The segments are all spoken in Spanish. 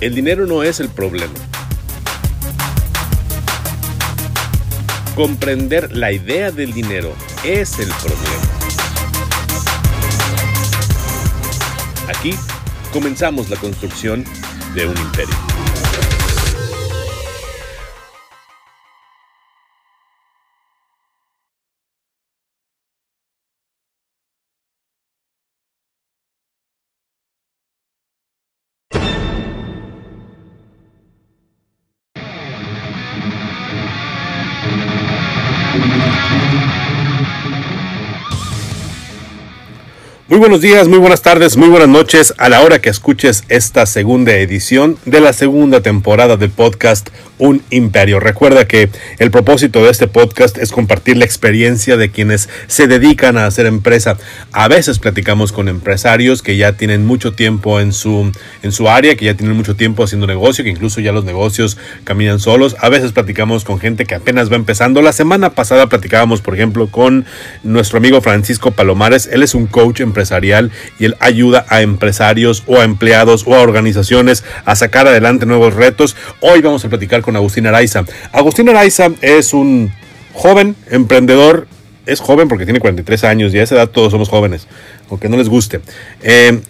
El dinero no es el problema. Comprender la idea del dinero es el problema. Aquí comenzamos la construcción de un imperio. Muy buenos días, muy buenas tardes, muy buenas noches a la hora que escuches esta segunda edición de la segunda temporada de podcast Un Imperio. Recuerda que el propósito de este podcast es compartir la experiencia de quienes se dedican a hacer empresa. A veces platicamos con empresarios que ya tienen mucho tiempo en su, en su área, que ya tienen mucho tiempo haciendo negocio, que incluso ya los negocios caminan solos. A veces platicamos con gente que apenas va empezando. La semana pasada platicábamos, por ejemplo, con nuestro amigo Francisco Palomares. Él es un coach empresarial y él ayuda a empresarios o a empleados o a organizaciones a sacar adelante nuevos retos. Hoy vamos a platicar con Agustín Araiza. Agustín Araiza es un joven emprendedor, es joven porque tiene 43 años y a esa edad todos somos jóvenes, aunque no les guste. Eh,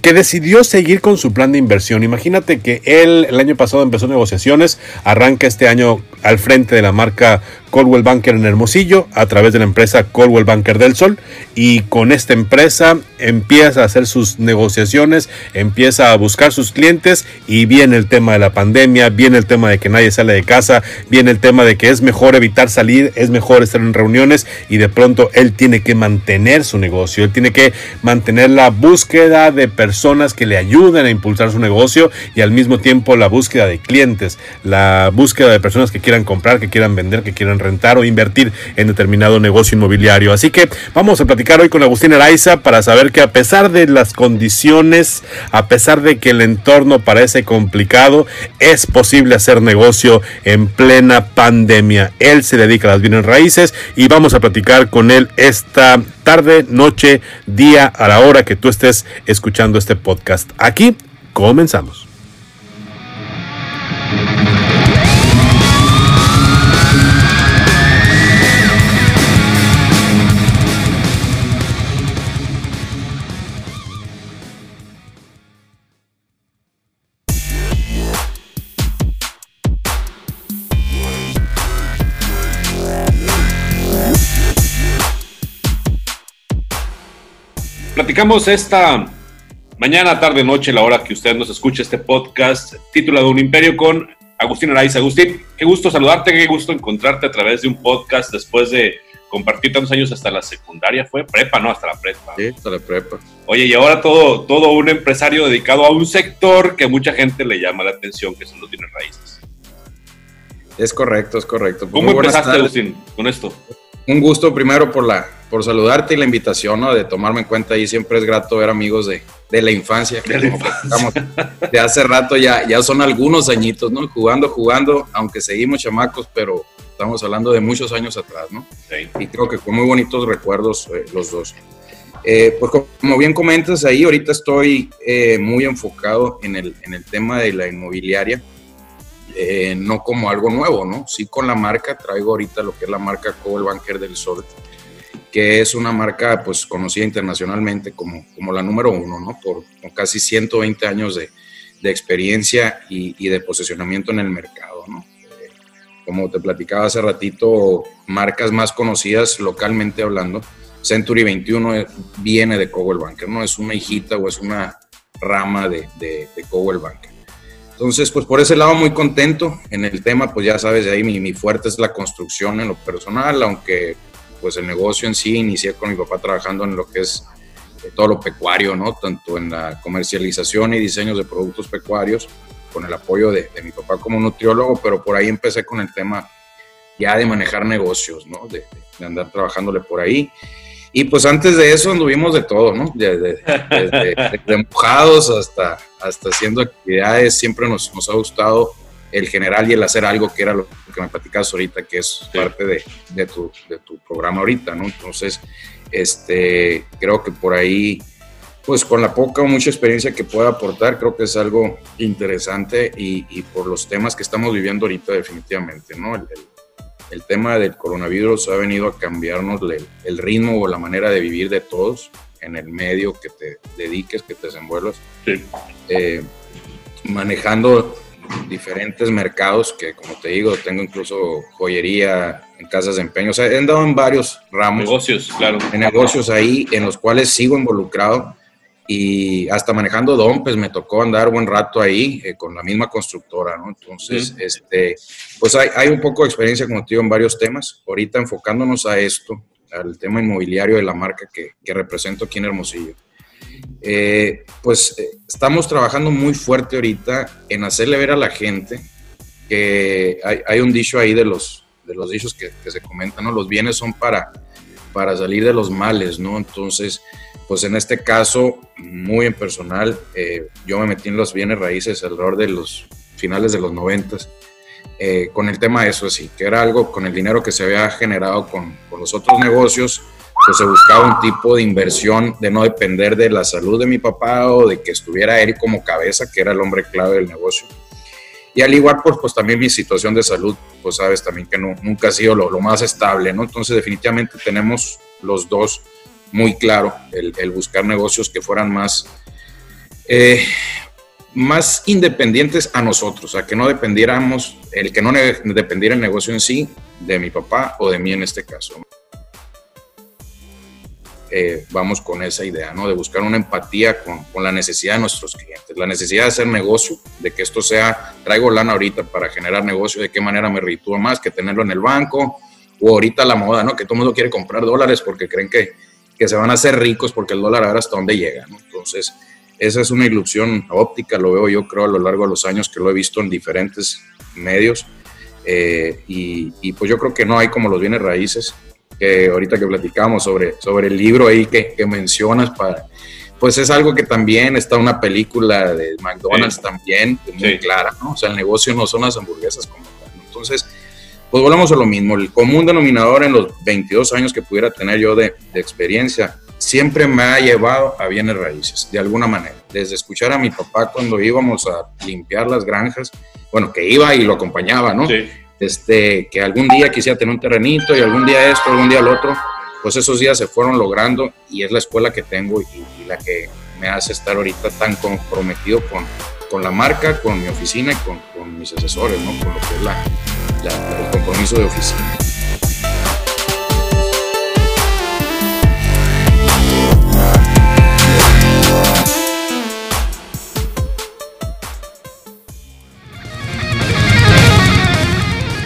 que decidió seguir con su plan de inversión. Imagínate que él el año pasado empezó negociaciones, arranca este año al frente de la marca Coldwell Banker en Hermosillo a través de la empresa Coldwell Banker del Sol y con esta empresa empieza a hacer sus negociaciones, empieza a buscar sus clientes y viene el tema de la pandemia, viene el tema de que nadie sale de casa, viene el tema de que es mejor evitar salir, es mejor estar en reuniones y de pronto él tiene que mantener su negocio, él tiene que mantener la búsqueda de personas que le ayuden a impulsar su negocio y al mismo tiempo la búsqueda de clientes, la búsqueda de personas que quieran comprar, que quieran vender, que quieran rentar o invertir en determinado negocio inmobiliario. Así que vamos a platicar hoy con Agustín Araiza para saber que a pesar de las condiciones, a pesar de que el entorno parece complicado, es posible hacer negocio en plena pandemia. Él se dedica a las bienes raíces y vamos a platicar con él esta tarde, noche, día, a la hora que tú estés escuchando este podcast. Aquí comenzamos. Platicamos esta mañana, tarde, noche, la hora que usted nos escuche este podcast titulado Un Imperio con Agustín Araiza. Agustín, qué gusto saludarte, qué gusto encontrarte a través de un podcast después de compartir tantos años hasta la secundaria, fue prepa, ¿no? Hasta la prepa. Sí, hasta la prepa. Oye, y ahora todo, todo un empresario dedicado a un sector que mucha gente le llama la atención, que son los bienes raíces. Es correcto, es correcto. ¿Cómo empezaste, Agustín, con esto? Un gusto primero por la, por saludarte y la invitación, ¿no? De tomarme en cuenta y siempre es grato ver amigos de, de la infancia, que de, de hace rato ya, ya son algunos añitos, ¿no? Jugando, jugando, aunque seguimos chamacos, pero estamos hablando de muchos años atrás, ¿no? Sí. Y creo que con muy bonitos recuerdos eh, los dos. Eh, pues como bien comentas ahí, ahorita estoy eh, muy enfocado en el, en el tema de la inmobiliaria, eh, no como algo nuevo, ¿no? Sí con la marca, traigo ahorita lo que es la marca Cobol Banker del Sol, que es una marca pues conocida internacionalmente como, como la número uno, ¿no? Por, con casi 120 años de, de experiencia y, de posicionamiento en el mercado, ¿no? Eh, como te platicaba hace ratito, marcas más conocidas localmente hablando, Century 21 viene de Cowell Banker, no es una hijita o es una rama de, de, de Cowell Banker. Entonces, pues por ese lado muy contento en el tema, pues ya sabes, ahí mi, mi, fuerte es la construcción en lo personal, aunque pues el negocio en sí inicié con mi papá trabajando en lo que es eh, todo lo pecuario, ¿no? Tanto en la comercialización y diseños de productos pecuarios, con el apoyo de, de mi papá como nutriólogo, pero por ahí empecé con el tema ya de manejar negocios, ¿no? De, de andar trabajándole por ahí. Y pues antes de eso anduvimos de todo, ¿no? Desde, desde, desde mojados hasta, hasta haciendo actividades. Siempre nos, nos, ha gustado el general y el hacer algo que era lo que me platicabas ahorita, que es sí. parte de, de, tu, de tu programa ahorita, ¿no? Entonces, este, creo que por ahí pues con la poca o mucha experiencia que pueda aportar, creo que es algo interesante y, por los temas que estamos viviendo ahorita definitivamente, ¿no? El, tema del coronavirus ha venido a cambiarnos el, ritmo o la manera de vivir de todos en el medio que te dediques, que te desenvuelvas. Eh, manejando diferentes mercados que, como te digo, tengo incluso joyería en casas de empeño. O sea, he andado en varios ramos. Negocios, claro. En negocios ahí en los cuales sigo involucrado y hasta manejando Dompes me tocó andar buen rato ahí eh, con la misma constructora, ¿no? Entonces, este, pues hay, hay, un poco de experiencia, como te digo, en varios temas. Ahorita enfocándonos a esto, al tema inmobiliario de la marca que, que represento aquí en Hermosillo. Eh, pues eh, estamos trabajando muy fuerte ahorita en hacerle ver a la gente que hay, un dicho ahí de los, de los dichos que, se comentan, ¿no? Los bienes son para, para salir de los males, ¿no? Entonces, pues en este caso, muy en personal, eh, yo me metí en los bienes raíces alrededor de los finales de los noventas, eh, con el tema de eso, así, que era algo con el dinero que se había generado con, con los otros negocios, pues se buscaba un tipo de inversión de no depender de la salud de mi papá o de que estuviera él como cabeza, que era el hombre clave del negocio. Y al igual, pues, pues también mi situación de salud, pues sabes también que no, nunca ha sido lo, lo, más estable, ¿no? Entonces definitivamente tenemos los dos muy claro, el, el buscar negocios que fueran más, eh, más independientes a nosotros, a que no dependiéramos, el que no dependiera el negocio en sí de mi papá o de mí en este caso. Eh, vamos con esa idea, ¿no? De buscar una empatía con, la necesidad de nuestros clientes, la necesidad de hacer negocio, de que esto sea, traigo lana ahorita para generar negocio, de qué manera me reditúa más que tenerlo en el banco, o ahorita la moda, ¿no? Que todo el mundo quiere comprar dólares porque creen que, que se van a hacer ricos porque el dólar a ver hasta dónde llega, ¿no? Entonces, esa es una ilusión óptica, lo veo yo creo a lo largo de los años que lo he visto en diferentes medios, eh, y, y pues yo creo que no hay como los bienes raíces, que ahorita que platicamos sobre, sobre el libro ahí que, que mencionas, para, pues es algo que también está una película de McDonald's también, muy sí. clara, ¿no? O sea, el negocio no son las hamburguesas como tal. Entonces, pues volvemos a lo mismo, el común denominador en los 22 años que pudiera tener yo de, de experiencia, siempre me ha llevado a bienes raíces, de alguna manera. Desde escuchar a mi papá cuando íbamos a limpiar las granjas, bueno, que iba y lo acompañaba, ¿no? Sí este, que algún día quisiera tener un terrenito y algún día esto, algún día lo otro, pues esos días se fueron logrando y es la escuela que tengo y, la que me hace estar ahorita tan comprometido con, con la marca, con mi oficina y con, con mis asesores, ¿no? con lo que es la, la, el compromiso de oficina.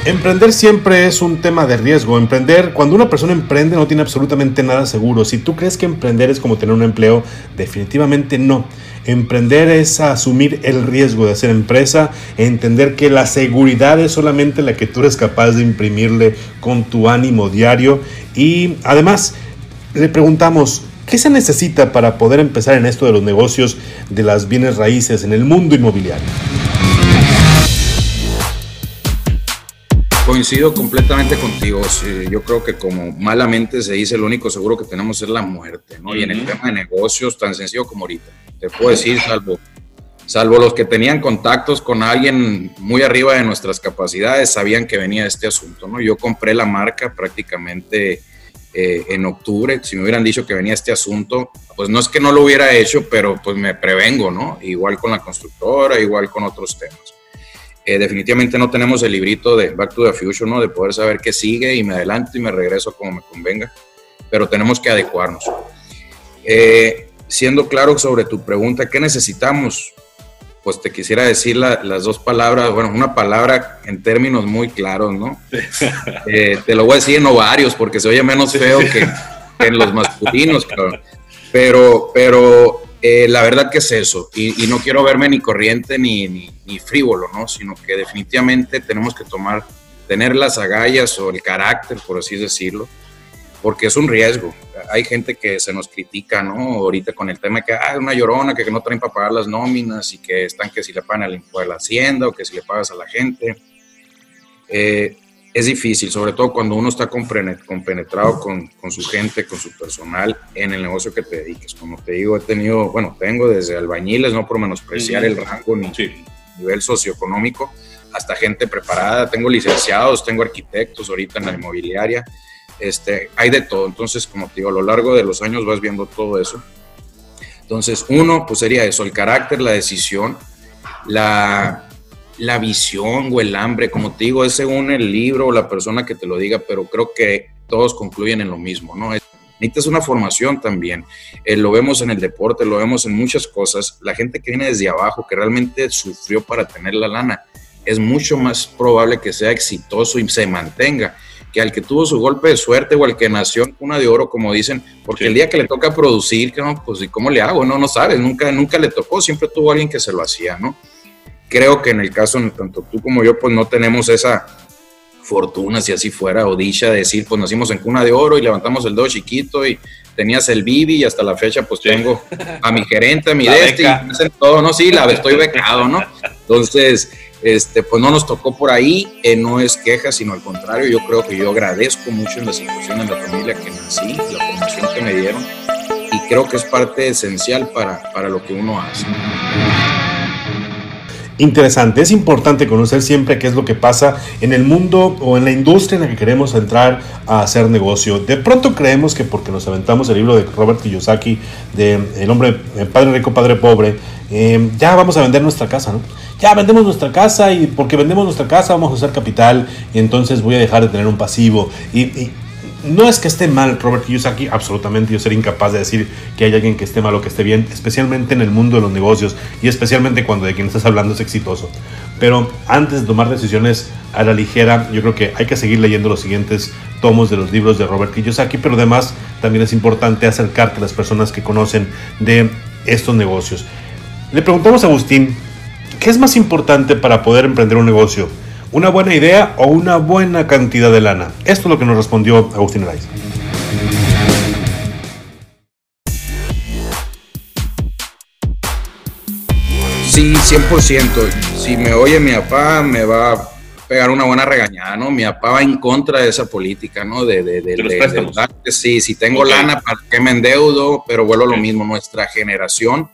Emprender siempre es un tema de riesgo. Emprender, cuando una persona emprende no tiene absolutamente nada seguro. Si tú crees que emprender es como tener un empleo, definitivamente no. Emprender es asumir el riesgo de hacer empresa, entender que la seguridad es solamente la que tú eres capaz de imprimirle con tu ánimo diario. Y además, le preguntamos, ¿qué se necesita para poder empezar en esto de los negocios de las bienes raíces en el mundo inmobiliario? Coincido completamente contigo. yo creo que como malamente se dice, lo único seguro que tenemos es la muerte, ¿no? Y en el tema de negocios, tan sencillo como ahorita. Te puedo decir, salvo, salvo los que tenían contactos con alguien muy arriba de nuestras capacidades, sabían que venía este asunto, ¿no? Yo compré la marca prácticamente eh, en octubre. Si me hubieran dicho que venía este asunto, pues no es que no lo hubiera hecho, pero pues me prevengo, ¿no? Igual con la constructora, igual con otros temas. Eh, definitivamente no tenemos el librito de Back to the Future, ¿no? De poder saber qué sigue y me adelanto y me regreso como me convenga, pero tenemos que adecuarnos. Eh, siendo claro sobre tu pregunta, ¿qué necesitamos? Pues te quisiera decir la, las dos palabras, bueno, una palabra en términos muy claros, ¿no? Eh, te lo voy a decir en ovarios porque se oye menos feo que, que en los masculinos, pero, pero eh, la verdad que es eso, y, no quiero verme ni corriente ni, frívolo, ¿no? Sino que definitivamente tenemos que tomar, tener las agallas o el carácter, por así decirlo, porque es un riesgo. Hay gente que se nos critica, ¿no? Ahorita con el tema de que hay ah, una llorona, que, que no traen para pagar las nóminas y que están que si le pagan al impuesto de la hacienda o que si le pagas a la gente. Eh, es difícil, sobre todo cuando uno está compenetrado con, con, su gente, con su personal en el negocio que te dediques. Como te digo, he tenido, bueno, tengo desde albañiles, no por menospreciar el rango ni nivel socioeconómico, hasta gente preparada, tengo licenciados, tengo arquitectos ahorita en la inmobiliaria, este, hay de todo. Entonces, como te digo, a lo largo de los años vas viendo todo eso. Entonces, uno, pues sería eso, el carácter, la decisión, la, la visión o el hambre, como te digo, es según el libro o la persona que te lo diga, pero creo que todos concluyen en lo mismo, ¿no? Necesitas una formación también. Eh, lo vemos en el deporte, lo vemos en muchas cosas. La gente que viene desde abajo, que realmente sufrió para tener la lana, es mucho más probable que sea exitoso y se mantenga que al que tuvo su golpe de suerte o al que nació en cuna de oro, como dicen, porque el día que le toca producir, no, pues ¿y cómo le hago? No, no sabes, nunca, nunca le tocó, siempre tuvo alguien que se lo hacía, ¿no? Creo que en el caso, tanto tú como yo, pues no tenemos esa fortuna, si así fuera, o dicha de decir, pues nacimos en cuna de oro y levantamos el dedo chiquito y tenías el Bibi y hasta la fecha pues tengo a mi gerente, a mi desti, todo, ¿no? Sí, la estoy becado, ¿no? Entonces, este, pues no nos tocó por ahí, eh, no es queja, sino al contrario, yo creo que yo agradezco mucho en la situación en la familia que nací, la formación que me dieron, y creo que es parte esencial para, para lo que uno hace interesante. Es importante conocer siempre qué es lo que pasa en el mundo o en la industria en la que queremos entrar a hacer negocio. De pronto creemos que porque nos aventamos el libro de Robert Kiyosaki, de El hombre, padre rico, padre pobre, eh, ya vamos a vender nuestra casa, ¿no? Ya vendemos nuestra casa y porque vendemos nuestra casa vamos a usar capital y entonces voy a dejar de tener un pasivo. y no es que esté mal Robert Kiyosaki, absolutamente yo sería incapaz de decir que hay alguien que esté mal o que esté bien, especialmente en el mundo de los negocios y especialmente cuando de quien estás hablando es exitoso. Pero antes de tomar decisiones a la ligera, yo creo que hay que seguir leyendo los siguientes tomos de los libros de Robert Kiyosaki, pero además también es importante acercarte a las personas que conocen de estos negocios. Le preguntamos a Agustín, ¿qué es más importante para poder emprender un negocio? ¿Una buena idea o una buena cantidad de lana? Esto es lo que nos respondió Agustín Araiz. Sí, 100%. Si me oye mi papá, me va a pegar una buena regañada, ¿no? Mi papá va en contra de esa política, ¿no? De, de, de, de sí, si tengo lana, ¿para qué me endeudo? Pero vuelvo a lo mismo, nuestra generación,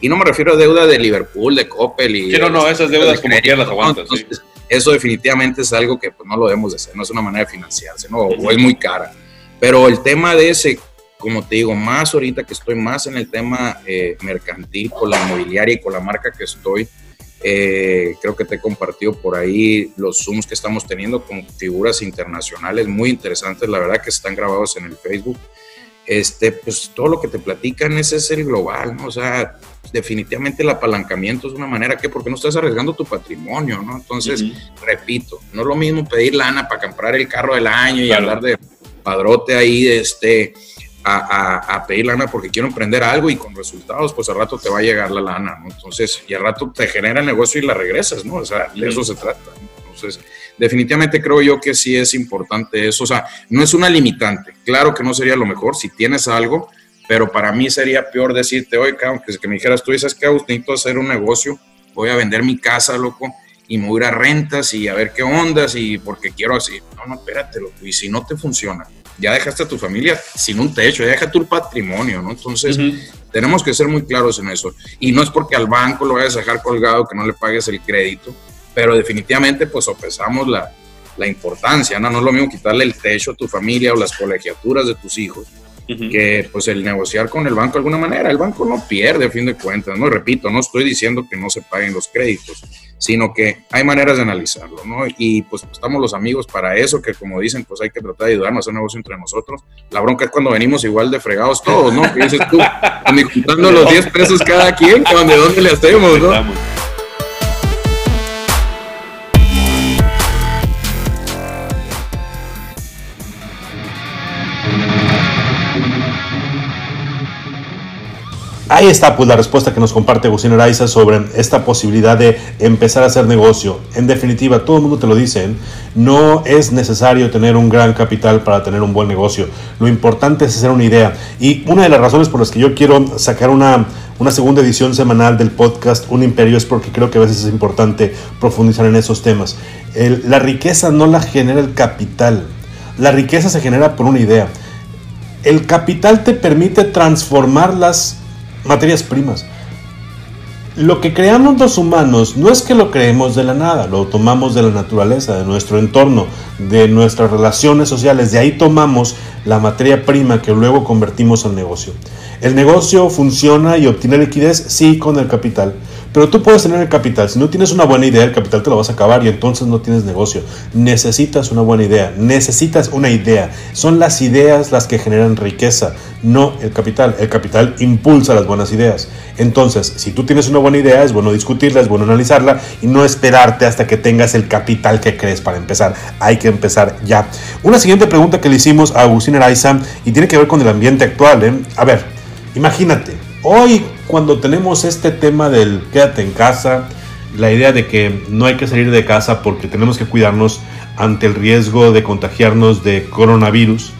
y no me refiero a deuda de Liverpool, de Coppel y... no, no, esas deudas como quieras las aguantas, sí eso definitivamente es algo que pues, no lo debemos de hacer, no es una manera de financiarse, ¿no? o es muy cara. Pero el tema de ese, como te digo, más ahorita que estoy más en el tema eh, mercantil con la inmobiliaria y con la marca que estoy, eh, creo que te he compartido por ahí los Zooms que estamos teniendo con figuras internacionales muy interesantes, la verdad que están grabados en el Facebook. Este, pues todo lo que te platican ese es el global, ¿no? O sea, definitivamente el apalancamiento es una manera que, porque no estás arriesgando tu patrimonio, ¿no? Entonces, repito, no es lo mismo pedir lana para comprar el carro del año y hablar de padrote ahí, este, a, a, pedir lana porque quiero emprender algo y con resultados, pues al rato te va a llegar la lana, ¿no? Entonces, y al rato te genera el negocio y la regresas, ¿no? O sea, de eso se trata. Entonces, definitivamente creo yo que sí es importante eso. O sea, no es una limitante. Claro que no sería lo mejor si tienes algo, pero para mí sería peor decirte, oye, que, que me dijeras, tú dices que necesito hacer un negocio, voy a vender mi casa, loco, y me voy a ir a rentas y a ver qué ondas y porque quiero así. No, no, espérate, loco, y si no te funciona, ya dejaste a tu familia sin un techo, ya deja tu patrimonio, ¿no? Entonces, tenemos que ser muy claros en eso. Y no es porque al banco lo vayas a dejar colgado, que no le pagues el crédito, pero definitivamente, pues, sopesamos la, la importancia, ¿no? No es lo mismo quitarle el techo a tu familia o las colegiaturas de tus hijos que pues el negociar con el banco de alguna manera, el banco no pierde a fin de cuentas, no repito, no estoy diciendo que no se paguen los créditos, sino que hay maneras de analizarlo, ¿no? Y pues estamos los amigos para eso, que como dicen, pues hay que tratar de ayudarnos a hacer negocio entre nosotros. La bronca es cuando venimos igual de fregados todos, ¿no? Que dices tú, juntando los 10 pesos cada quien, ¿de dónde le hacemos, no? Ahí está pues la respuesta que nos comparte Agustín Araiza sobre esta posibilidad de empezar a hacer negocio. En definitiva, todo el mundo te lo dice, ¿eh? no es necesario tener un gran capital para tener un buen negocio. Lo importante es hacer una idea. Y una de las razones por las que yo quiero sacar una una segunda edición semanal del podcast Un Imperio es porque creo que a veces es importante profundizar en esos temas. la riqueza no la genera el capital, la riqueza se genera por una idea. El capital te permite transformar las materias primas. Lo que creamos los humanos no es que lo creemos de la nada, lo tomamos de la naturaleza, de nuestro entorno, de nuestras relaciones sociales, de ahí tomamos la materia prima que luego convertimos en negocio. El negocio funciona y obtiene liquidez, sí, con el capital. Pero tú puedes tener el capital. Si no tienes una buena idea, el capital te lo vas a acabar y entonces no tienes negocio. Necesitas una buena idea. Necesitas una idea. Son las ideas las que generan riqueza, no el capital. El capital impulsa las buenas ideas. Entonces, si tú tienes una buena idea, es bueno discutirla, es bueno analizarla y no esperarte hasta que tengas el capital que crees para empezar. Hay que empezar ya. Una siguiente pregunta que le hicimos a Agustín Araiza y tiene que ver con el ambiente actual. ¿eh? A ver, Imagínate, hoy cuando tenemos este tema del quédate en casa, la idea de que no hay que salir de casa porque tenemos que cuidarnos ante el riesgo de contagiarnos de coronavirus,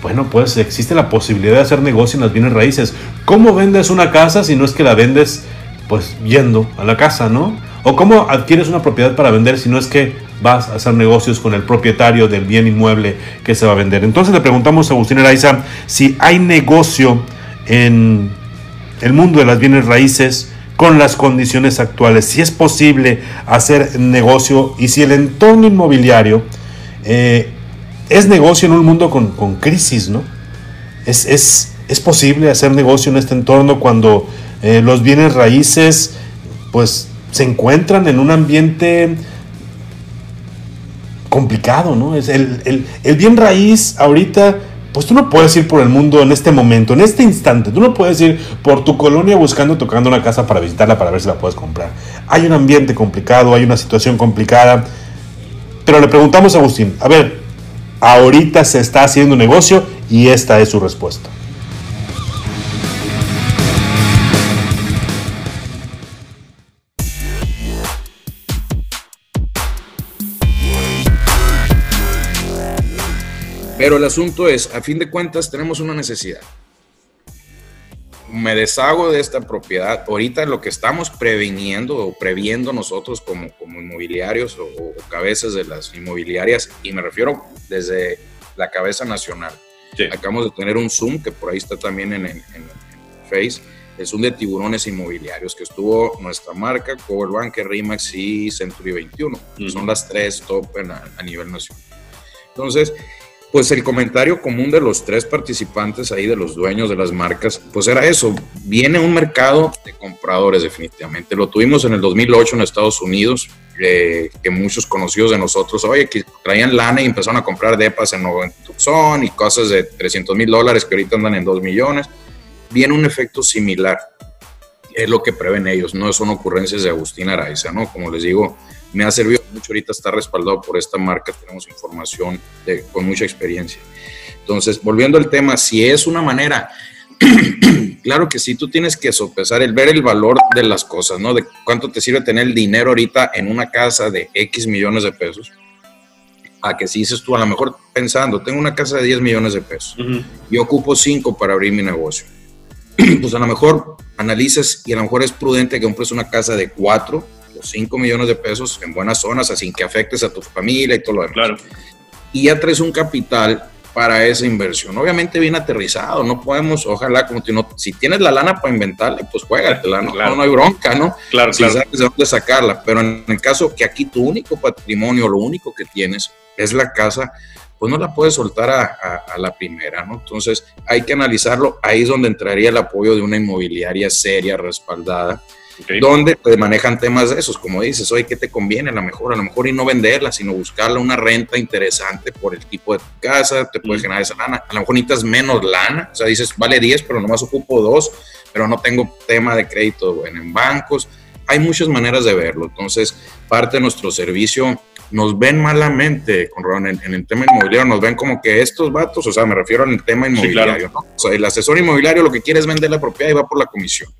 bueno, pues existe la posibilidad de hacer negocio en las bienes raíces. ¿Cómo vendes una casa si no es que la vendes pues yendo a la casa, ¿no? O cómo adquieres una propiedad para vender si no es que vas a hacer negocios con el propietario del bien inmueble que se va a vender. Entonces le preguntamos a Agustín Araiza si hay negocio en el mundo de las bienes raíces con las condiciones actuales, si es posible hacer negocio y si el entorno inmobiliario eh, es negocio en un mundo con, crisis, ¿no? Es, es, posible hacer negocio en este entorno cuando eh, los bienes raíces pues se encuentran en un ambiente complicado, ¿no? Es el, el, el bien raíz ahorita pues tú no puedes ir por el mundo en este momento, en este instante. Tú no puedes ir por tu colonia buscando, tocando una casa para visitarla, para ver si la puedes comprar. Hay un ambiente complicado, hay una situación complicada. Pero le preguntamos a Agustín, a ver, ahorita se está haciendo negocio y esta es su respuesta. Pero el asunto es, a fin de cuentas, tenemos una necesidad. Me deshago de esta propiedad. Ahorita lo que estamos previniendo o previendo nosotros como, como inmobiliarios o, cabezas de las inmobiliarias, y me refiero desde la cabeza nacional. Acabamos de tener un Zoom, que por ahí está también en, en, Face, el Zoom de tiburones inmobiliarios, que estuvo nuestra marca, Bank, Remax y Century 21. Son las tres top a nivel nacional. Entonces, pues el comentario común de los tres participantes ahí, de los dueños de las marcas, pues era eso, viene un mercado de compradores definitivamente. Lo tuvimos en el 2008 en Estados Unidos, eh, que muchos conocidos de nosotros, oye, que traían lana y empezaron a comprar depas en Tucson y cosas de 300 mil dólares que ahorita andan en 2 millones. Viene un efecto similar, es lo que prevén ellos, no son ocurrencias de Agustín Araiza, ¿no? Como les digo, me ha servido mucho ahorita estar respaldado por esta marca, tenemos información de, con mucha experiencia. Entonces, volviendo al tema, si es una manera, claro que sí, tú tienes que sopesar el ver el valor de las cosas, ¿no? De cuánto te sirve tener el dinero ahorita en una casa de X millones de pesos. A que si dices tú, a lo mejor pensando, tengo una casa de 10 millones de pesos y ocupo 5 para abrir mi negocio. pues a lo mejor analices y a lo mejor es prudente que compres una casa de 4 5 millones de pesos en buenas zonas, sin que afectes a tu familia y todo lo demás. Claro. Y ya traes un capital para esa inversión. Obviamente bien aterrizado, no podemos, ojalá, como tú, no, si tienes la lana para inventarle, pues juégatela, ¿no? no, no hay bronca, ¿no? Claro, si sabes de dónde sacarla, pero en el caso que aquí tu único patrimonio, lo único que tienes es la casa, pues no la puedes soltar a, a, la primera, ¿no? Entonces hay que analizarlo, ahí es donde entraría el apoyo de una inmobiliaria seria, respaldada, donde te manejan temas de esos, como dices, oye, ¿qué te conviene? A lo mejor, a lo mejor y no venderla, sino buscarla una renta interesante por el tipo de tu casa, te puede generar esa lana. A lo mejor necesitas menos lana, o sea, dices, vale 10, pero nomás ocupo 2, pero no tengo tema de crédito en bancos. Hay muchas maneras de verlo. Entonces, parte de nuestro servicio nos ven malamente, con en, en, el tema inmobiliario, nos ven como que estos vatos, o sea, me refiero al tema inmobiliario, ¿no? O sea, el asesor inmobiliario lo que quiere es vender la propiedad y va por la comisión.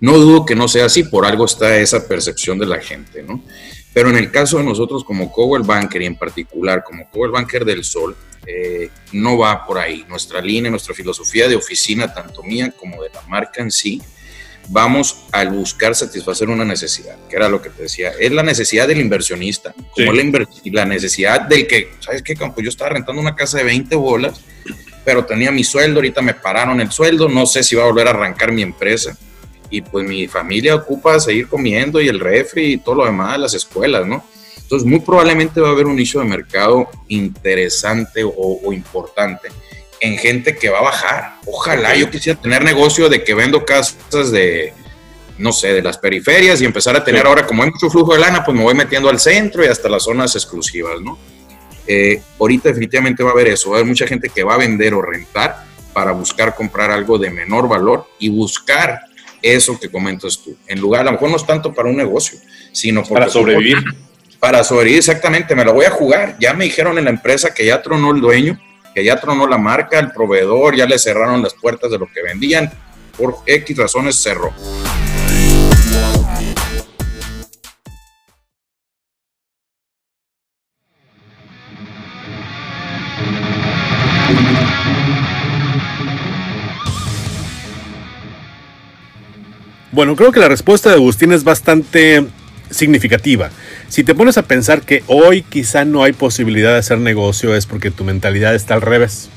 No dudo que no sea así, por algo está esa percepción de la gente, ¿no? Pero en el caso de nosotros como Cowell Banker y en particular como Cowell Banker del Sol, eh, no va por ahí. Nuestra línea, nuestra filosofía de oficina, tanto mía como de la marca en sí, vamos a buscar satisfacer una necesidad, que era lo que te decía, es la necesidad del inversionista, como la, la, necesidad del que, ¿sabes qué, Campo? Yo estaba rentando una casa de 20 bolas, pero tenía mi sueldo, ahorita me pararon el sueldo, no sé si va a volver a arrancar mi empresa. Y pues mi familia ocupa seguir comiendo y el refri y todo lo demás, las escuelas, ¿no? Entonces, muy probablemente va a haber un nicho de mercado interesante o, importante en gente que va a bajar. Ojalá yo quisiera tener negocio de que vendo casas de, no sé, de las periferias y empezar a tener ahora, como hay mucho flujo de lana, pues me voy metiendo al centro y hasta las zonas exclusivas, ¿no? Eh, ahorita definitivamente va a haber eso, va a haber mucha gente que va a vender o rentar para buscar comprar algo de menor valor y buscar eso que comentas tú. En lugar, a lo mejor no es tanto para un negocio, sino para sobrevivir. Para sobrevivir, exactamente, me lo voy a jugar. Ya me dijeron en la empresa que ya tronó el dueño, que ya tronó la marca, el proveedor, ya le cerraron las puertas de lo que vendían. Por X razones cerró. Bueno, creo que la respuesta de Agustín es bastante significativa. Si te pones a pensar que hoy quizá no hay posibilidad de hacer negocio es porque tu mentalidad está al revés.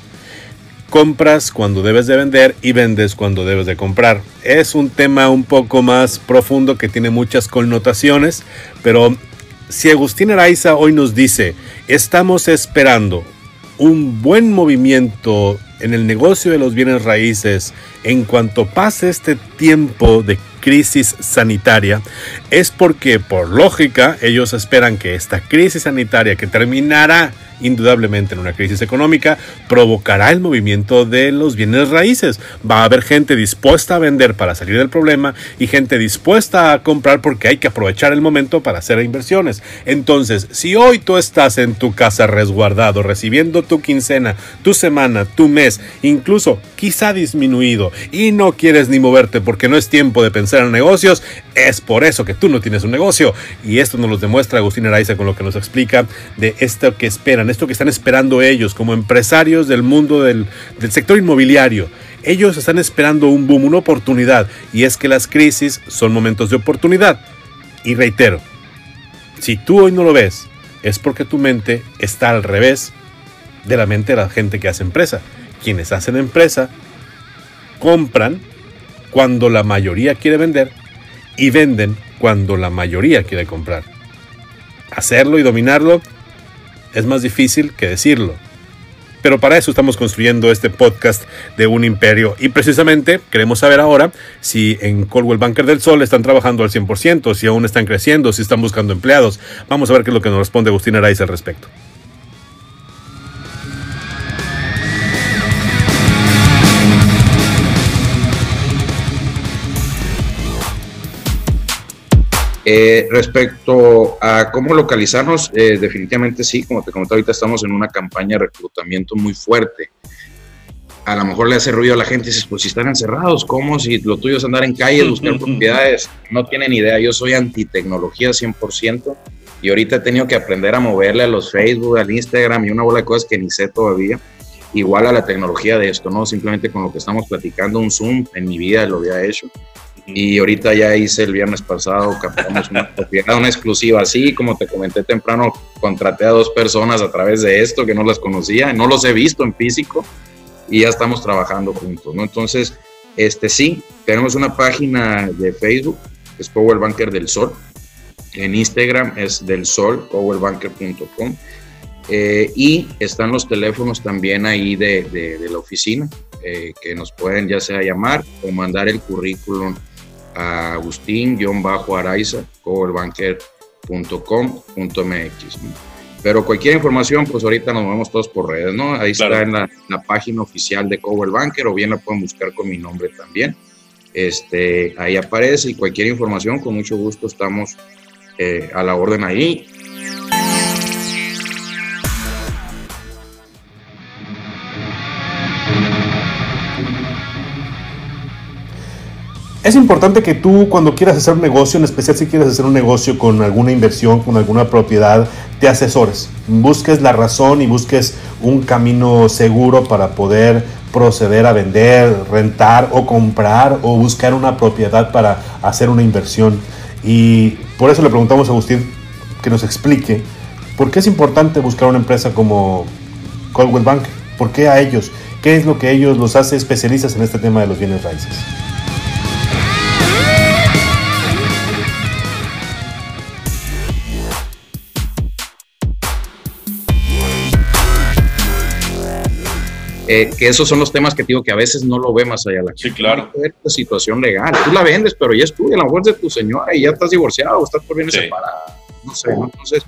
Compras cuando debes de vender y vendes cuando debes de comprar. Es un tema un poco más profundo que tiene muchas connotaciones, pero si Agustín Araiza hoy nos dice, estamos esperando un buen movimiento en el negocio de los bienes raíces en cuanto pase este tiempo de crisis sanitaria es porque por lógica ellos esperan que esta crisis sanitaria que terminará indudablemente en una crisis económica, provocará el movimiento de los bienes raíces. Va a haber gente dispuesta a vender para salir del problema y gente dispuesta a comprar porque hay que aprovechar el momento para hacer inversiones. Entonces, si hoy tú estás en tu casa resguardado, recibiendo tu quincena, tu semana, tu mes, incluso quizá disminuido y no quieres ni moverte porque no es tiempo de pensar en negocios, es por eso que tú no tienes un negocio. Y esto nos lo demuestra Agustín Araiza con lo que nos explica de esto que esperan esto que están esperando ellos como empresarios del mundo del, sector inmobiliario. Ellos están esperando un boom, una oportunidad, y es que las crisis son momentos de oportunidad. Y reitero, si tú hoy no lo ves, es porque tu mente está al revés de la mente de la gente que hace empresa. Quienes hacen empresa compran cuando la mayoría quiere vender y venden cuando la mayoría quiere comprar. Hacerlo y dominarlo es más difícil que decirlo. Pero para eso estamos construyendo este podcast de un imperio. Y precisamente queremos saber ahora si en Coldwell Banker del Sol están trabajando al 100%, si aún están creciendo, si están buscando empleados. Vamos a ver qué es lo que nos responde Agustín Araiz al respecto. Eh, respecto a cómo localizarnos, eh, definitivamente sí, como te comenté ahorita, estamos en una campaña de reclutamiento muy fuerte. A lo mejor le hace ruido a la gente y dices, pues si están encerrados, ¿cómo? Si lo tuyo es andar en calles, buscar propiedades, no tienen idea. Yo soy antitecnología 100% y ahorita he tenido que aprender a moverle a los Facebook, al Instagram y una bola de cosas que ni sé todavía. Igual a la tecnología de esto, ¿no? Simplemente con lo que estamos platicando, un Zoom en mi vida lo había hecho y ahorita ya hice el viernes pasado, captamos una propiedad, una exclusiva. Así, como te comenté temprano, contraté a dos personas a través de esto que no las conocía, no los he visto en físico y ya estamos trabajando juntos, ¿no? Entonces, este sí, tenemos una página de Facebook, es Power Banker del Sol, en Instagram es del Sol, powerbanker.com, eh, y están los teléfonos también ahí de, de, la oficina, eh, que nos pueden ya sea llamar o mandar el currículum a Agustín-Araiza, coverbanker.com.mx. Pero cualquier información, pues ahorita nos movemos todos por redes, ¿no? Ahí está en la, página oficial de Cover Banker o bien la pueden buscar con mi nombre también. Este, ahí aparece y cualquier información, con mucho gusto estamos eh, a la orden ahí. Es importante que tú cuando quieras hacer un negocio, en especial si quieres hacer un negocio con alguna inversión, con alguna propiedad, te asesores. Busques la razón y busques un camino seguro para poder proceder a vender, rentar o comprar o buscar una propiedad para hacer una inversión. Y por eso le preguntamos a Agustín que nos explique por qué es importante buscar una empresa como Coldwell Bank. ¿Por qué a ellos? ¿Qué es lo que ellos los hace especialistas en este tema de los bienes raíces? Eh, que esos son los temas que digo que a veces no lo ve más allá la Sí, claro. La situación legal. Tú la vendes, pero ya es tuya, a lo mejor es de tu señora y ya estás divorciado o estás por bienes Sí. separados. No sé, ¿no? Entonces,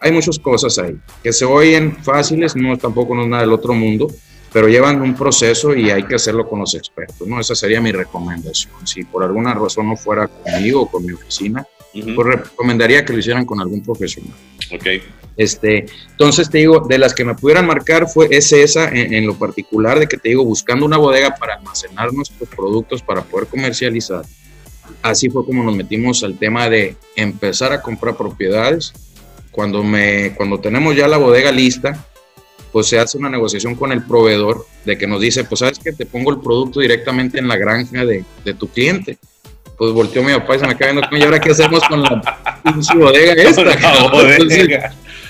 hay muchas cosas ahí que se oyen fáciles, no tampoco no es nada del otro mundo, pero llevan un proceso y hay que hacerlo con los expertos, ¿no? Esa sería mi recomendación. Si por alguna razón no fuera conmigo o con mi oficina, Ujú. pues recomendaría que lo hicieran con algún profesional. Ok. Este, entonces te digo, de las que me pudieran marcar fue es esa en, en lo particular de que te digo, buscando una bodega para almacenar nuestros productos para poder comercializar. Así fue como nos metimos al tema de empezar a comprar propiedades. Cuando, me, cuando tenemos ya la bodega lista, pues se hace una negociación con el proveedor de que nos dice, pues sabes que te pongo el producto directamente en la granja de, de tu cliente. Pues volteó mi papá y se me queda viendo, ¿y ahora qué hacemos con la pinche bodega esta? La cabrón?" Entonces,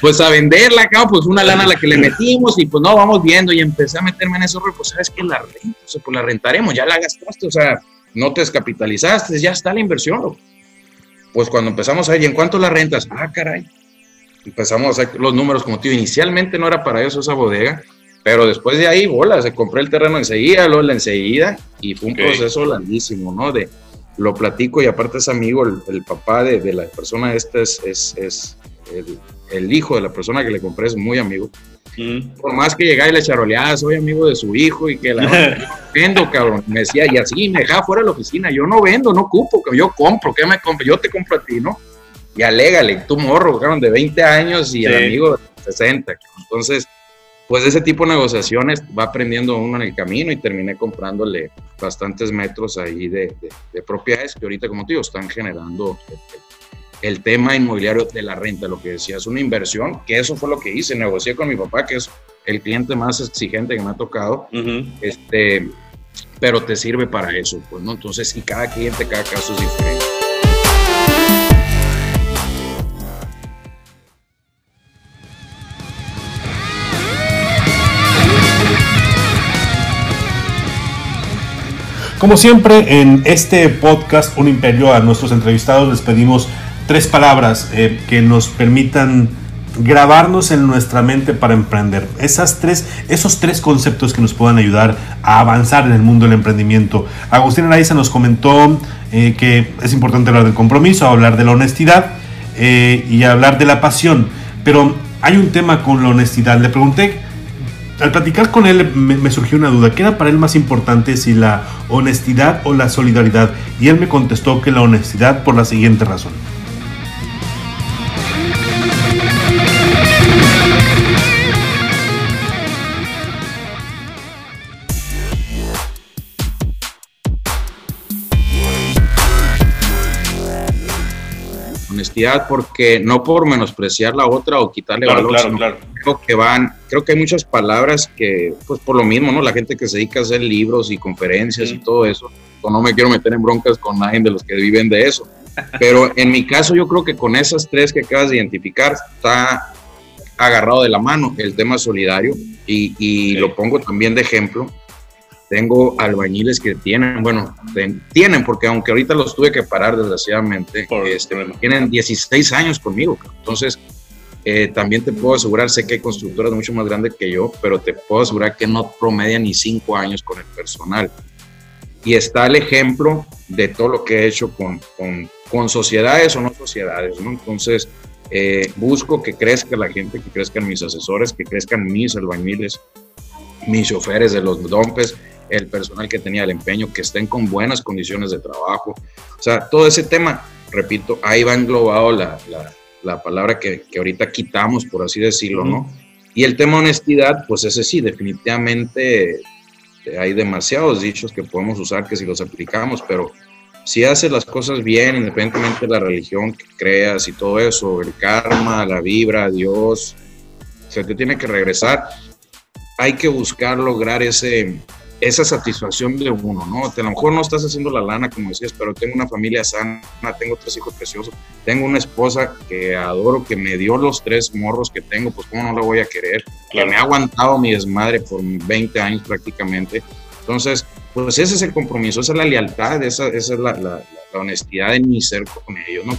pues a venderla, cabrón, pues una lana a la que le metimos y pues no, vamos viendo y empecé a meterme en eso, pues sabes que la renta, o sea, pues la rentaremos, ya la gastaste, o sea, no te descapitalizaste, ya está la inversión. loco. Pues cuando empezamos a ver, ¿y en cuánto la rentas? Ah, caray. Empezamos a hacer los números como tío, inicialmente no era para eso esa bodega, pero después de ahí, bola, se compré el terreno enseguida, luego la enseguida, y fue un proceso larguísimo, ¿no? De, lo platico y aparte es amigo, el, el papá de, de la persona esta es, es, es el, el hijo de la persona que le compré es muy amigo. Ujú. Por más que llegara y le charoleaba, soy amigo de su hijo y que la vendo, cabrón. Me decía, y así me dejaba fuera de la oficina. Yo no vendo, no ocupo, yo compro, ¿qué me compro? Yo te compro a ti, ¿no? Y alégale, tú morro, cabrón, de 20 años y el Sí. amigo de 60. cabrón. Entonces, pues de ese tipo de negociaciones va aprendiendo uno en el camino y terminé comprándole bastantes metros ahí de, de- de propiedades que ahorita, como te digo, están generando el, el tema inmobiliario de la renta, lo que decía, es una inversión, que eso fue lo que hice, negocié con mi papá, que es el cliente más exigente que me ha tocado, Ujú. este, pero te sirve para eso, pues, ¿no? Entonces, y cada cliente, cada caso es diferente. Como siempre, en este podcast, Un Imperio, a nuestros entrevistados les pedimos tres palabras eh, que nos permitan grabarnos en nuestra mente para emprender. Esas tres, esos tres conceptos que nos puedan ayudar a avanzar en el mundo del emprendimiento. Agustín Araiza nos comentó eh, que es importante hablar del compromiso, hablar de la honestidad eh, y hablar de la pasión. Pero hay un tema con la honestidad. Le pregunté al platicar con él me, me surgió una duda. ¿Qué era para él más importante, si la honestidad o la solidaridad? Y él me contestó que la honestidad por la siguiente razón. Honestidad, porque no por menospreciar la otra o quitarle Claro, valor, claro, sino claro. Creo que van, creo que hay muchas palabras que, pues por lo mismo, ¿no? La gente que se dedica a hacer libros y conferencias y Ujú. todo eso, no me quiero meter en broncas con nadie de los que viven de eso. Pero en mi caso, yo creo que con esas tres que acabas de identificar, está agarrado de la mano el tema solidario y, y lo pongo también de ejemplo. Tengo albañiles que tienen, bueno, ten- tienen, porque aunque ahorita los tuve que parar desgraciadamente, Por este, tienen 16 años conmigo. Entonces, eh, también te puedo asegurar, sé que hay constructoras mucho más grandes que yo, pero te puedo asegurar que no promedian ni 5 años con el personal. Y está el ejemplo de todo lo que he hecho con, con, con sociedades o no sociedades, ¿no? Entonces, eh, busco que crezca la gente, que crezcan mis asesores, que crezcan mis albañiles, mis choferes de los dompes, el personal que tenía el empeño, que estén con buenas condiciones de trabajo. O sea, todo ese tema, repito, ahí va englobado la, la, la palabra que, que ahorita quitamos, por así decirlo, ¿no? Y el tema honestidad, pues ese sí, definitivamente eh, hay demasiados dichos que podemos usar que si los aplicamos, pero si haces las cosas bien, independientemente de la religión que creas y todo eso, el karma, la vibra, Dios, se te tiene que regresar. Hay que buscar lograr ese, esa satisfacción de uno, ¿no? A lo mejor no estás haciendo la lana, como decías, pero tengo una familia sana, tengo tres hijos preciosos, tengo una esposa que adoro, que me dio los tres morros que tengo, pues cómo no la voy a querer, que me ha aguantado mi desmadre por 20 años prácticamente. Entonces, pues ese es el compromiso, esa es la lealtad, esa, es la, la, la honestidad de mi ser con ellos, ¿no?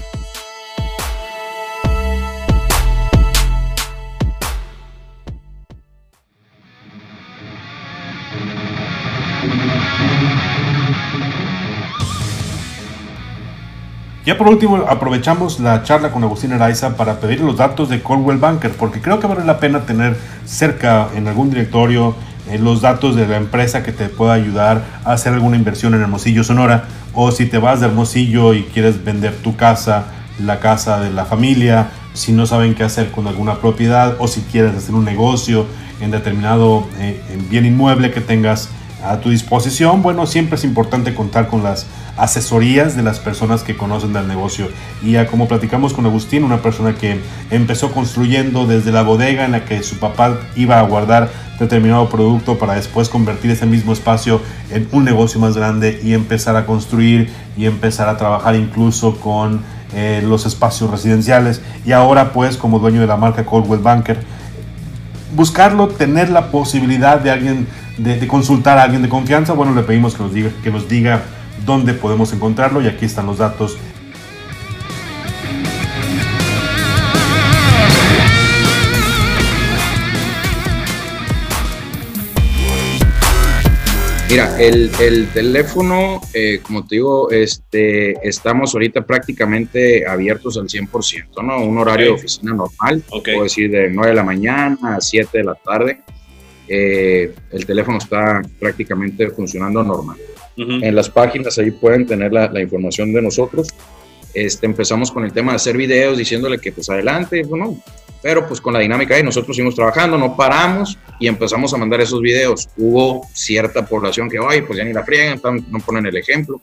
Ya por último, aprovechamos la charla con Agustín Araiza para pedir los datos de Coldwell Banker, porque creo que vale la pena tener cerca en algún directorio eh, los datos de la empresa que te pueda ayudar a hacer alguna inversión en Hermosillo, Sonora, o si te vas de Hermosillo y quieres vender tu casa, la casa de la familia, si no saben qué hacer con alguna propiedad, o si quieres hacer un negocio en determinado eh, bien inmueble que tengas a tu disposición, bueno, siempre es importante contar con las asesorías de las personas que conocen del negocio. Y ya como platicamos con Agustín, una persona que empezó construyendo desde la bodega en la que su papá iba a guardar determinado producto para después convertir ese mismo espacio en un negocio más grande y empezar a construir y empezar a trabajar incluso con eh, los espacios residenciales. Y ahora pues como dueño de la marca Coldwell Banker, buscarlo, tener la posibilidad de alguien, de, consultar a alguien de confianza, bueno, le pedimos que nos diga, que nos diga dónde podemos encontrarlo y aquí están los datos. Mira, el, el teléfono, eh, como te digo, este, estamos ahorita prácticamente abiertos al 100%, ¿no? Un horario de oficina normal, puedo decir de 9 de la mañana a 7 de la tarde. Eh, el teléfono está prácticamente funcionando normal. En las páginas ahí pueden tener la, la, información de nosotros. Este, empezamos con el tema de hacer videos diciéndole que pues adelante, bueno, pero pues con la dinámica de nosotros seguimos trabajando, no paramos y empezamos a mandar esos videos. Hubo cierta población que, oye, pues ya ni la friegan, no ponen el ejemplo.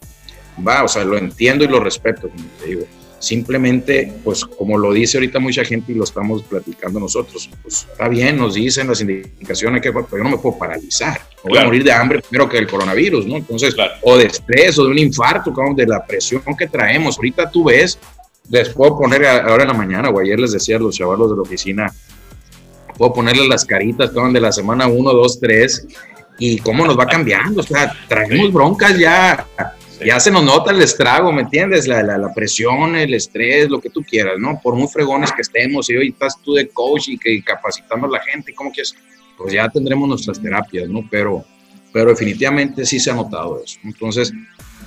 Va, o sea, lo entiendo y lo respeto, como te digo Simplemente, pues como lo dice ahorita mucha gente y lo estamos platicando nosotros, pues está bien, nos dicen las indicaciones que pero yo no me puedo paralizar, voy a morir de hambre primero que el coronavirus, ¿no? Entonces, o de estrés o de un infarto, de la presión que traemos. Ahorita tú ves, les puedo poner ahora en la mañana, o ayer les decía a los chavalos de la oficina, puedo ponerles las caritas de la semana 1, 2, 3 y cómo nos va cambiando, o sea, traemos broncas ya ya se nos nota el estrago, ¿me entiendes? La, la, presión, el estrés, lo que tú quieras, ¿no? Por muy fregones que estemos y hoy estás tú de coach y que capacitando a la gente, ¿cómo quieres? Pues ya tendremos nuestras terapias, ¿no? Pero, pero definitivamente sí se ha notado eso. Entonces,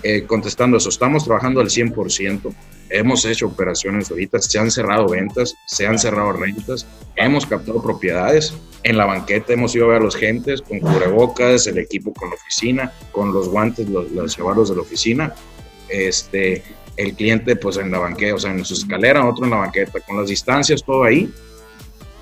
eh, contestando eso, estamos trabajando al 100%, hemos hecho operaciones ahorita, se han cerrado ventas, se han cerrado rentas, hemos captado propiedades, en la banqueta hemos ido a ver a los gentes con cubrebocas, el equipo con la oficina, con los guantes, los, los de la oficina, este, el cliente pues en la banqueta, o sea, en su escalera, otro en la banqueta, con las distancias, todo ahí.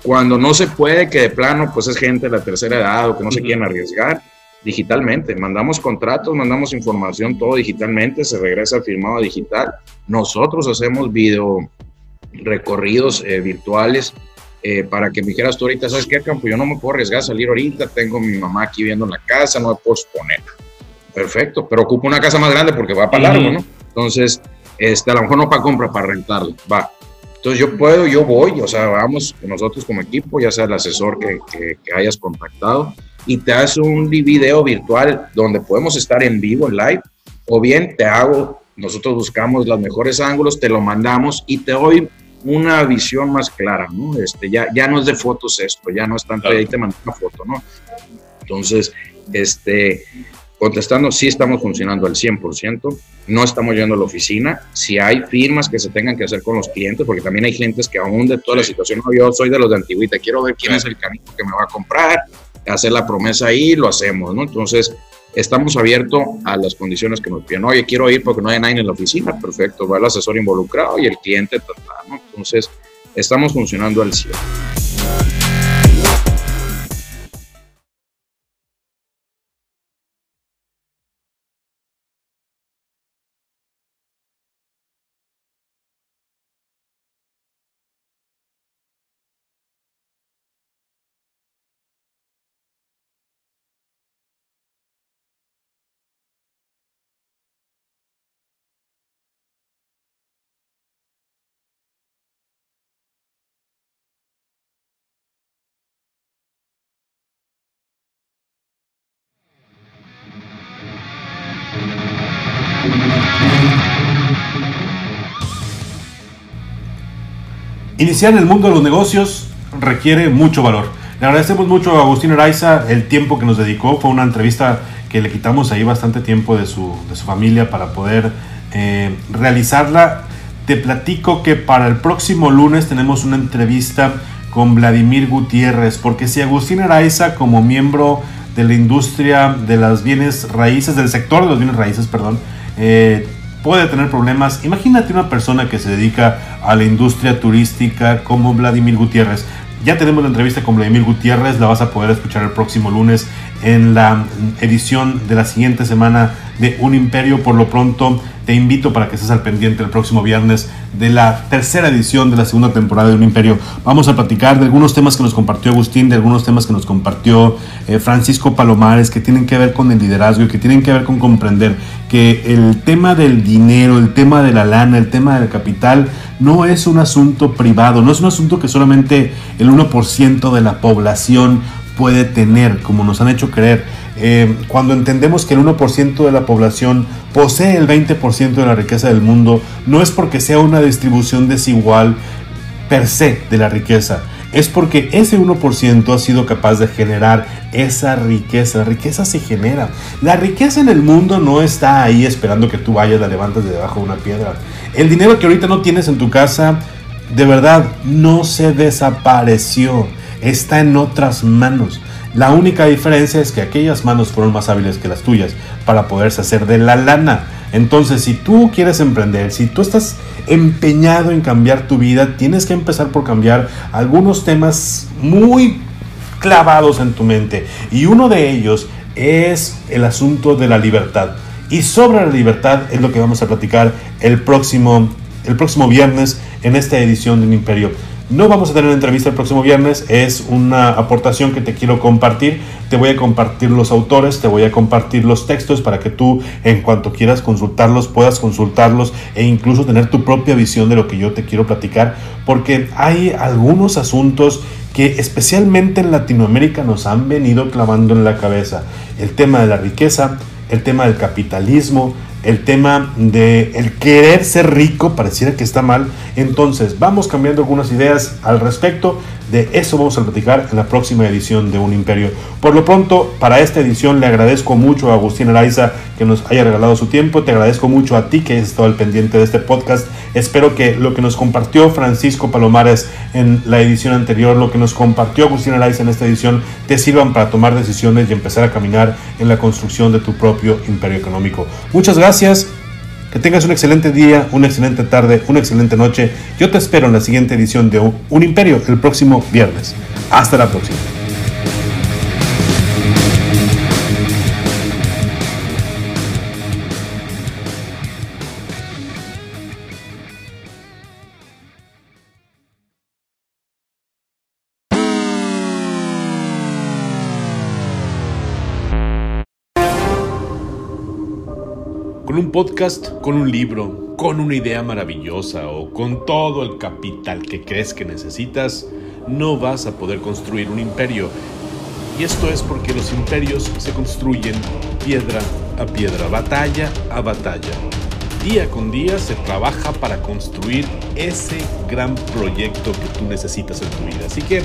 Cuando no se puede, que de plano pues es gente de la tercera edad o que no se quieren arriesgar, digitalmente. Mandamos contratos, mandamos información, todo digitalmente, se regresa firmado digital. Nosotros hacemos video recorridos eh, virtuales eh, para que me dijeras tú ahorita, ¿sabes qué, Campo? Yo no me puedo arriesgar a salir ahorita, tengo mi mamá aquí viendo en la casa, no me puedo exponer. Perfecto, pero ocupo una casa más grande porque va para largo, ¿no? Entonces, este, a lo mejor no para compra, para rentarlo, va. Entonces yo puedo, yo voy, o sea, vamos nosotros como equipo, ya sea el asesor que, que, que hayas contactado, y te hace un video virtual donde podemos estar en vivo, en live, o bien te hago, nosotros buscamos los mejores ángulos, te lo mandamos y te doy una visión más clara, ¿no? Este, ya, ya no es de fotos esto, ya no es tanto ahí te mando una foto, ¿no? Entonces, este, contestando, sí estamos funcionando al 100%, no estamos yendo a la oficina, si hay firmas que se tengan que hacer con los clientes, porque también hay clientes que aún de toda la situación, no, yo soy de los de Antigüita, quiero ver quién es el canito que me va a comprar, hacer la promesa ahí, lo hacemos, ¿no? Entonces, estamos abiertos a las condiciones que nos piden. Oye, quiero ir porque no hay nadie en la oficina, perfecto, va el asesor involucrado y el cliente, ¿no? Entonces, estamos funcionando al 100. Iniciar el mundo de los negocios requiere mucho valor. Le agradecemos mucho a Agustín Araiza el tiempo que nos dedicó. Fue una entrevista que le quitamos ahí bastante tiempo de su, de su familia para poder eh, realizarla. Te platico que para el próximo lunes tenemos una entrevista con Vladimir Gutiérrez, porque si Agustín Araiza como miembro de la industria de las bienes raíces, del sector de los bienes raíces, perdón, eh, puede tener problemas. Imagínate una persona que se dedica a la industria turística como Vladimir Gutiérrez. Ya tenemos la entrevista con Vladimir Gutiérrez, la vas a poder escuchar el próximo lunes en la edición de la siguiente semana de Un Imperio. Por lo pronto, te invito para que estés al pendiente el próximo viernes de la tercera edición de la segunda temporada de Un Imperio. Vamos a platicar de algunos temas que nos compartió Agustín, de algunos temas que nos compartió eh, Francisco Palomares, que tienen que ver con el liderazgo y que tienen que ver con comprender que el tema del dinero, el tema de la lana, el tema del capital, no es un asunto privado, no es un asunto que solamente el 1% de la población puede tener, como nos han hecho creer. Eh, cuando entendemos que el 1% de la población posee el 20% de la riqueza del mundo, no es porque sea una distribución desigual per se de la riqueza, es porque ese 1% ha sido capaz de generar esa riqueza. La riqueza se genera. La riqueza en el mundo no está ahí esperando que tú vayas, la levantes de debajo de una piedra. El dinero que ahorita no tienes en tu casa, de verdad, no se desapareció. Está en otras manos. La única diferencia es que aquellas manos fueron más hábiles que las tuyas para poderse hacer de la lana. Entonces, si tú quieres emprender, si tú estás empeñado en cambiar tu vida, tienes que empezar por cambiar algunos temas muy clavados en tu mente. Y uno de ellos es el asunto de la libertad. Y sobre la libertad es lo que vamos a platicar el próximo, el próximo viernes en esta edición de Un Imperio. No vamos a tener entrevista el próximo viernes, es una aportación que te quiero compartir. Te voy a compartir los autores, te voy a compartir los textos para que tú en cuanto quieras consultarlos puedas consultarlos e incluso tener tu propia visión de lo que yo te quiero platicar, porque hay algunos asuntos que especialmente en Latinoamérica nos han venido clavando en la cabeza. El tema de la riqueza, el tema del capitalismo, el tema de el querer ser rico pareciera que está mal. Entonces, vamos cambiando algunas ideas al respecto. De eso vamos a platicar en la próxima edición de Un Imperio. Por lo pronto, para esta edición le agradezco mucho a Agustín Araiza que nos haya regalado su tiempo. Te agradezco mucho a ti que has estado al pendiente de este podcast. Espero que lo que nos compartió Francisco Palomares en la edición anterior, lo que nos compartió Agustín Araiza en esta edición, te sirvan para tomar decisiones y empezar a caminar en la construcción de tu propio imperio económico. Muchas gracias. Que tengas un excelente día, una excelente tarde, una excelente noche. Yo te espero en la siguiente edición de Un Imperio el próximo viernes. Hasta la próxima. Podcast, con un libro, con una idea maravillosa o con todo el capital que crees que necesitas, no vas a poder construir un imperio. Y esto es porque los imperios se construyen piedra a piedra, batalla a batalla. Día con día se trabaja para construir ese gran proyecto que tú necesitas en tu vida. Así que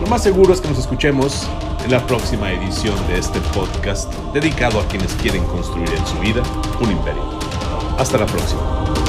lo más seguro es que nos escuchemos en la próxima edición de este podcast dedicado a quienes quieren construir en su vida un imperio. Hasta la próxima.